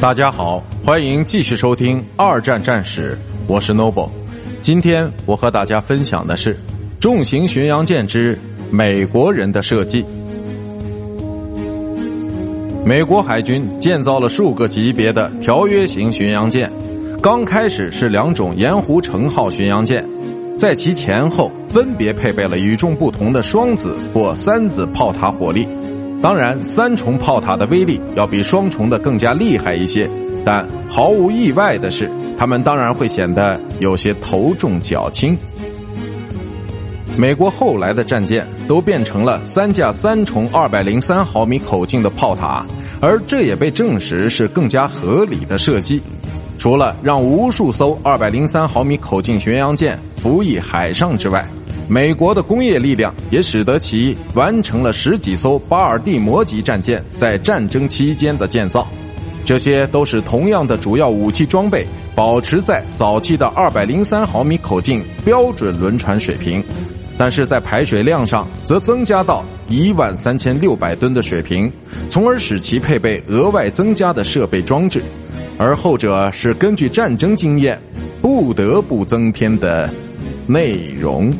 大家好，欢迎继续收听《二战战史》，我是 Noble。今天我和大家分享的是重型巡洋舰之美国人的设计。美国海军建造了数个级别的条约型巡洋舰，刚开始是两种盐湖城号巡洋舰，在其前后分别配备了与众不同的双子或三子炮塔火力。当然，三重炮塔的威力要比双重的更加厉害一些，但毫无意外的是，它们当然会显得有些头重脚轻。美国后来的战舰都变成了三架三重二百零三毫米口径的炮塔，而这也被证实是更加合理的设计。除了让无数艘二百零三毫米口径巡洋舰服役海上之外，美国的工业力量也使得其完成了十几艘巴尔的摩级战舰在战争期间的建造，这些都是同样的主要武器装备保持在早期的二百零三毫米口径标准轮船水平，但是在排水量上则增加到一万三千六百吨的水平，从而使其配备额外增加的设备装置，而后者是根据战争经验不得不增添的内容。